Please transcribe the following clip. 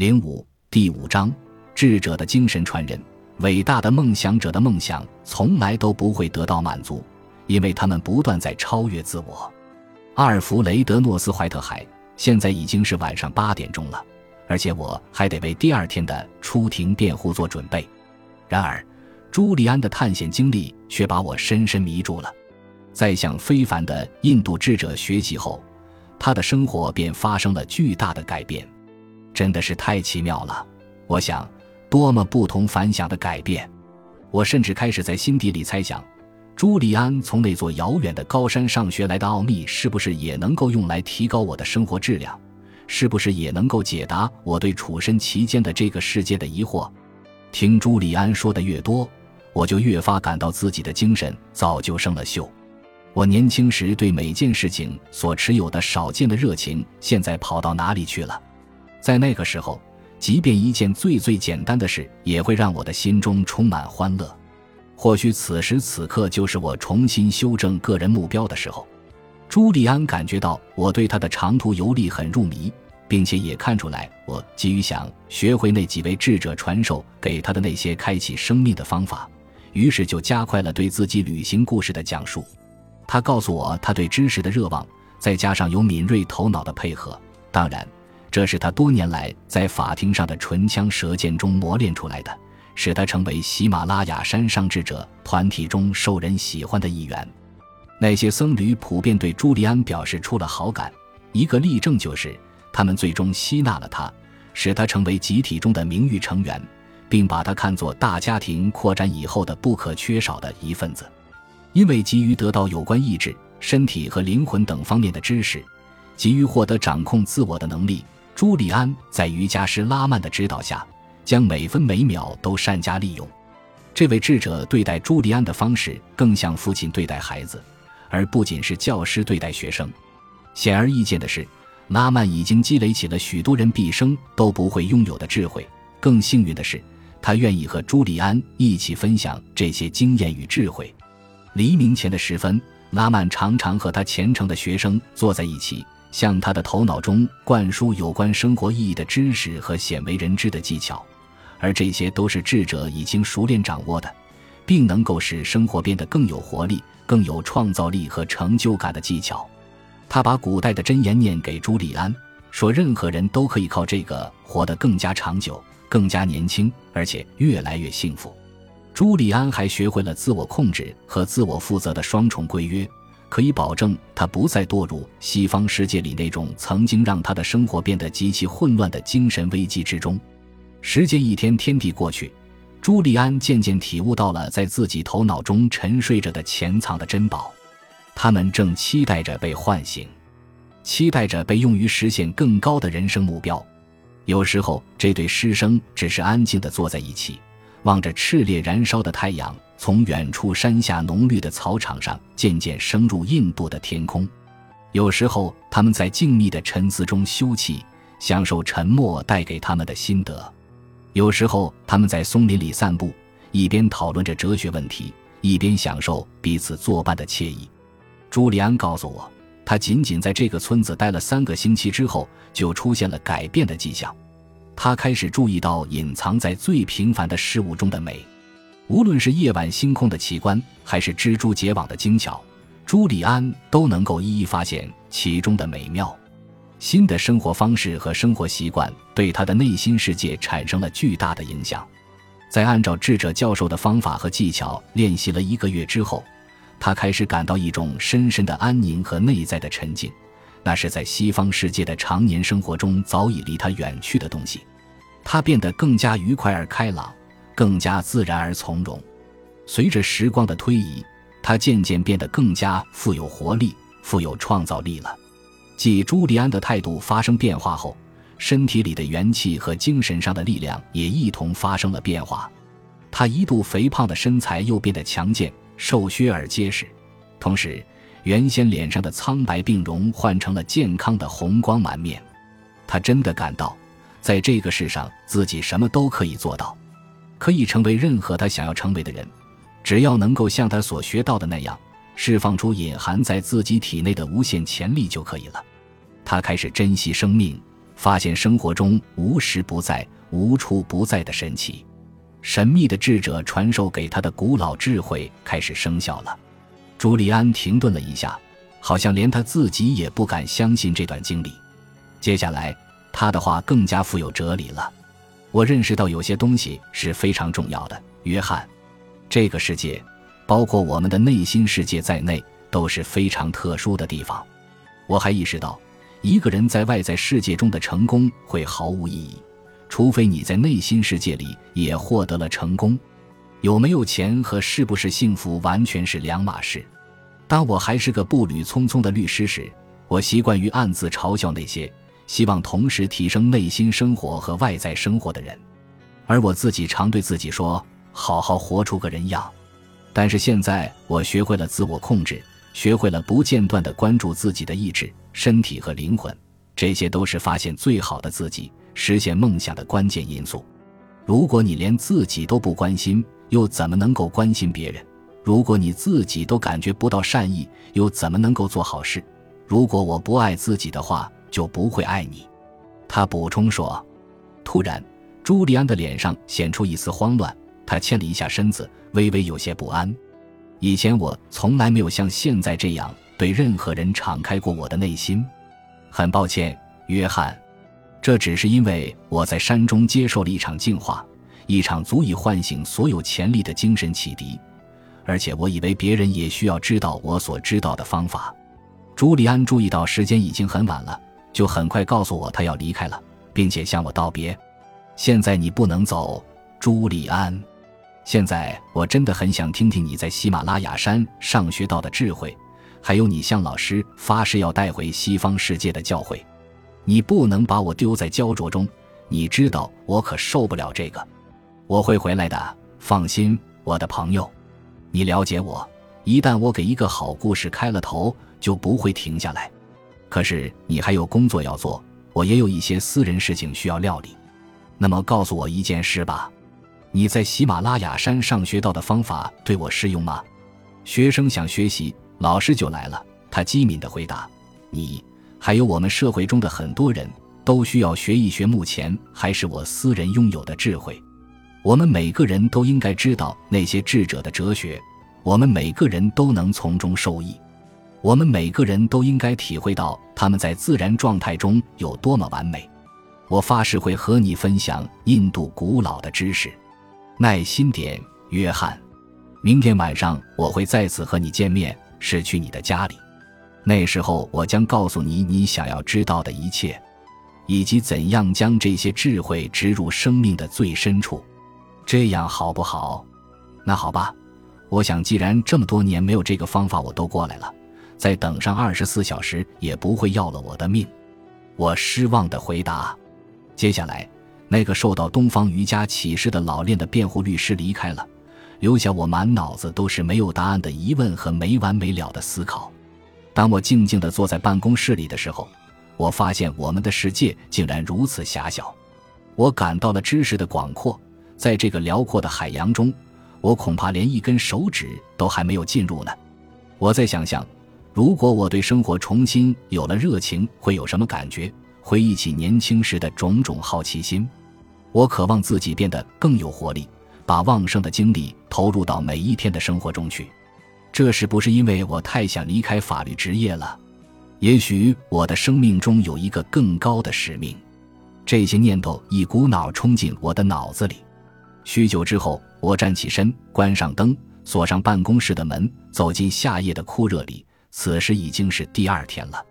零五第五章：智者的精神传人。伟大的梦想者的梦想从来都不会得到满足，因为他们不断在超越自我。阿尔弗雷德·诺斯怀特海，现在已经是晚上八点钟了，而且我还得为第二天的出庭辩护做准备。然而，朱利安的探险经历却把我深深迷住了。在向非凡的印度智者学习后，他的生活便发生了巨大的改变，真的是太奇妙了。我想。多么不同凡响的改变！我甚至开始在心底里猜想，朱利安从那座遥远的高山上学来的奥秘，是不是也能够用来提高我的生活质量？是不是也能够解答我对处身其间的这个世界的疑惑？听朱利安说的越多，我就越发感到自己的精神早就生了锈。我年轻时对每件事情所持有的少见的热情，现在跑到哪里去了？在那个时候。即便一件最最简单的事，也会让我的心中充满欢乐。或许此时此刻就是我重新修正个人目标的时候。朱利安感觉到我对他的长途游历很入迷，并且也看出来我急于想学会那几位智者传授给他的那些开启生命的方法，于是就加快了对自己旅行故事的讲述。他告诉我他对知识的热望，再加上有敏锐头脑的配合，当然。这是他多年来在法庭上的唇枪舌剑中磨练出来的，使他成为喜马拉雅山上智者团体中受人喜欢的一员。那些僧侣普遍对朱利安表示出了好感，一个例证就是他们最终吸纳了他，使他成为集体中的名誉成员，并把他看作大家庭扩展以后的不可缺少的一份子。因为急于得到有关意志、身体和灵魂等方面的知识，急于获得掌控自我的能力。朱利安在瑜伽师拉曼的指导下，将每分每秒都善加利用。这位智者对待朱利安的方式，更像父亲对待孩子，而不仅是教师对待学生。显而易见的是，拉曼已经积累起了许多人毕生都不会拥有的智慧。更幸运的是，他愿意和朱利安一起分享这些经验与智慧。黎明前的时分，拉曼常常和他虔诚的学生坐在一起。向他的头脑中灌输有关生活意义的知识和鲜为人知的技巧，而这些都是智者已经熟练掌握的，并能够使生活变得更有活力、更有创造力和成就感的技巧。他把古代的箴言念给朱利安，说：“任何人都可以靠这个活得更加长久、更加年轻，而且越来越幸福。”朱利安还学会了自我控制和自我负责的双重规约。可以保证他不再堕入西方世界里那种曾经让他的生活变得极其混乱的精神危机之中。时间一天天地过去，朱利安渐渐体悟到了在自己头脑中沉睡着的潜藏的珍宝，他们正期待着被唤醒，期待着被用于实现更高的人生目标。有时候，这对师生只是安静地坐在一起，望着炽烈燃烧的太阳。从远处山下浓绿的草场上渐渐升入印度的天空，有时候他们在静谧的沉思中休憩，享受沉默带给他们的心得；有时候他们在松林里散步，一边讨论着哲学问题，一边享受彼此作伴的惬意。朱利安告诉我，他仅仅在这个村子待了三个星期之后，就出现了改变的迹象。他开始注意到隐藏在最平凡的事物中的美。无论是夜晚星空的奇观，还是蜘蛛结网的精巧，朱利安都能够一一发现其中的美妙。新的生活方式和生活习惯对他的内心世界产生了巨大的影响。在按照智者教授的方法和技巧练习了一个月之后，他开始感到一种深深的安宁和内在的沉静，那是在西方世界的常年生活中早已离他远去的东西。他变得更加愉快而开朗。更加自然而从容。随着时光的推移，他渐渐变得更加富有活力、富有创造力了。继朱利安的态度发生变化后，身体里的元气和精神上的力量也一同发生了变化。他一度肥胖的身材又变得强健、瘦削而结实，同时，原先脸上的苍白病容换成了健康的红光满面。他真的感到，在这个世上，自己什么都可以做到。可以成为任何他想要成为的人，只要能够像他所学到的那样，释放出隐含在自己体内的无限潜力就可以了。他开始珍惜生命，发现生活中无时不在、无处不在的神奇。神秘的智者传授给他的古老智慧开始生效了。朱利安停顿了一下，好像连他自己也不敢相信这段经历。接下来，他的话更加富有哲理了。我认识到有些东西是非常重要的，约翰。这个世界，包括我们的内心世界在内，都是非常特殊的地方。我还意识到，一个人在外在世界中的成功会毫无意义。除非你在内心世界里也获得了成功，有没有钱和是不是幸福完全是两码事。当我还是个步履匆匆的律师时，我习惯于暗自嘲笑那些希望同时提升内心生活和外在生活的人，而我自己常对自己说：“好好活出个人样。”但是现在，我学会了自我控制，学会了不间断地关注自己的意志、身体和灵魂，这些都是发现最好的自己。实现梦想的关键因素。如果你连自己都不关心，又怎么能够关心别人？如果你自己都感觉不到善意，又怎么能够做好事？如果我不爱自己的话，就不会爱你。他补充说。突然，朱利安的脸上显出一丝慌乱，他欠了一下身子，微微有些不安。以前我从来没有像现在这样对任何人敞开过我的内心。很抱歉，约翰。这只是因为我在山中接受了一场净化，一场足以唤醒所有潜力的精神启迪，而且我以为别人也需要知道我所知道的方法。朱利安注意到时间已经很晚了，就很快告诉我他要离开了，并且向我道别。现在你不能走，朱利安。现在我真的很想听听你在喜马拉雅山上学到的智慧，还有你向老师发誓要带回西方世界的教诲。你不能把我丢在焦灼中，你知道我可受不了这个。我会回来的，放心，我的朋友。你了解我，一旦我给一个好故事开了头，就不会停下来。可是你还有工作要做，我也有一些私人事情需要料理。那么告诉我一件事吧，你在喜马拉雅山上学到的方法对我适用吗？学生想学习，老师就来了。他机敏地回答：“你。”还有我们社会中的很多人都需要学一学，目前还是我私人拥有的智慧。我们每个人都应该知道那些智者的哲学，我们每个人都能从中受益。我们每个人都应该体会到他们在自然状态中有多么完美。我发誓会和你分享印度古老的知识。耐心点，约翰。明天晚上我会再次和你见面，是去你的家里。那时候，我将告诉你你想要知道的一切，以及怎样将这些智慧植入生命的最深处。这样好不好？那好吧。我想，既然这么多年没有这个方法，我都过来了，再等上二十四小时也不会要了我的命。我失望地回答。接下来，那个受到东方瑜伽启示的老练的辩护律师离开了，留下我满脑子都是没有答案的疑问和没完没了的思考。当我静静地坐在办公室里的时候，我发现我们的世界竟然如此狭小。我感到了知识的广阔，在这个辽阔的海洋中，我恐怕连一根手指都还没有进入呢。我在想象，如果我对生活重新有了热情，会有什么感觉？回忆起年轻时的种种好奇心，我渴望自己变得更有活力，把旺盛的精力投入到每一天的生活中去。这是不是因为我太想离开法律职业了？也许我的生命中有一个更高的使命。这些念头一股脑冲进我的脑子里。许久之后，我站起身，关上灯，锁上办公室的门，走进夏夜的酷热里。此时已经是第二天了。